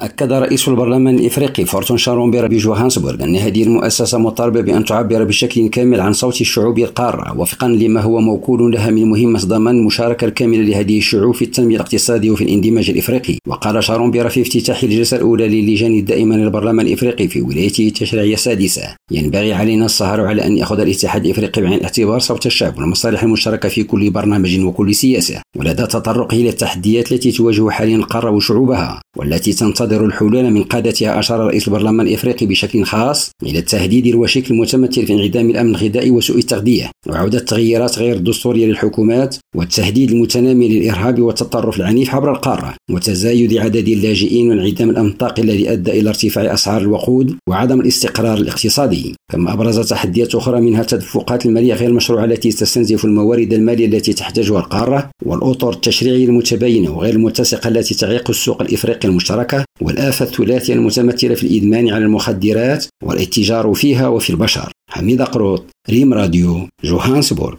أكد رئيس البرلمان الإفريقي فورتون شارون بجوهانسبورغ أن هذه المؤسسة مطالبة بأن تعبر بشكل كامل عن صوت شعوب القارة وفقا لما هو موكول لها من مهمة ضمان المشاركة الكاملة لهذه الشعوب في التنمية الاقتصادية وفي الاندماج الإفريقي. وقال شارون في افتتاح الجلسة الأولى للجان الدائمة للبرلمان الإفريقي في ولايته التشريعية السادسة ينبغي علينا السهر على أن يأخذ الاتحاد الإفريقي بعين الاعتبار صوت الشعب والمصالح المشتركة في كل برنامج وكل سياسة ولدى تطرقه إلى التحديات التي تواجه حاليا القارة وشعوبها والتي تنتظر الحلول من قادتها أشار رئيس البرلمان الإفريقي بشكل خاص إلى التهديد الوشيك المتمثل في انعدام الأمن الغذائي وسوء التغذية وعودة التغييرات غير الدستورية للحكومات والتهديد المتنامي للإرهاب والتطرف العنيف عبر القارة وتزايد عدد اللاجئين وانعدام الأمن الطاقي الذي أدى إلى ارتفاع أسعار الوقود وعدم الاستقرار الاقتصادي. كما أبرز تحديات أخرى منها التدفقات المالية غير المشروعة التي تستنزف الموارد المالية التي تحتاجها القارة والأطر التشريعية المتباينة وغير المتسقة التي تعيق السوق الإفريقي المشتركة والآفة الثلاثية المتمثلة في الإدمان على المخدرات والاتجار فيها وفي البشر. حميد قروط ريم راديو جوهانسبورغ.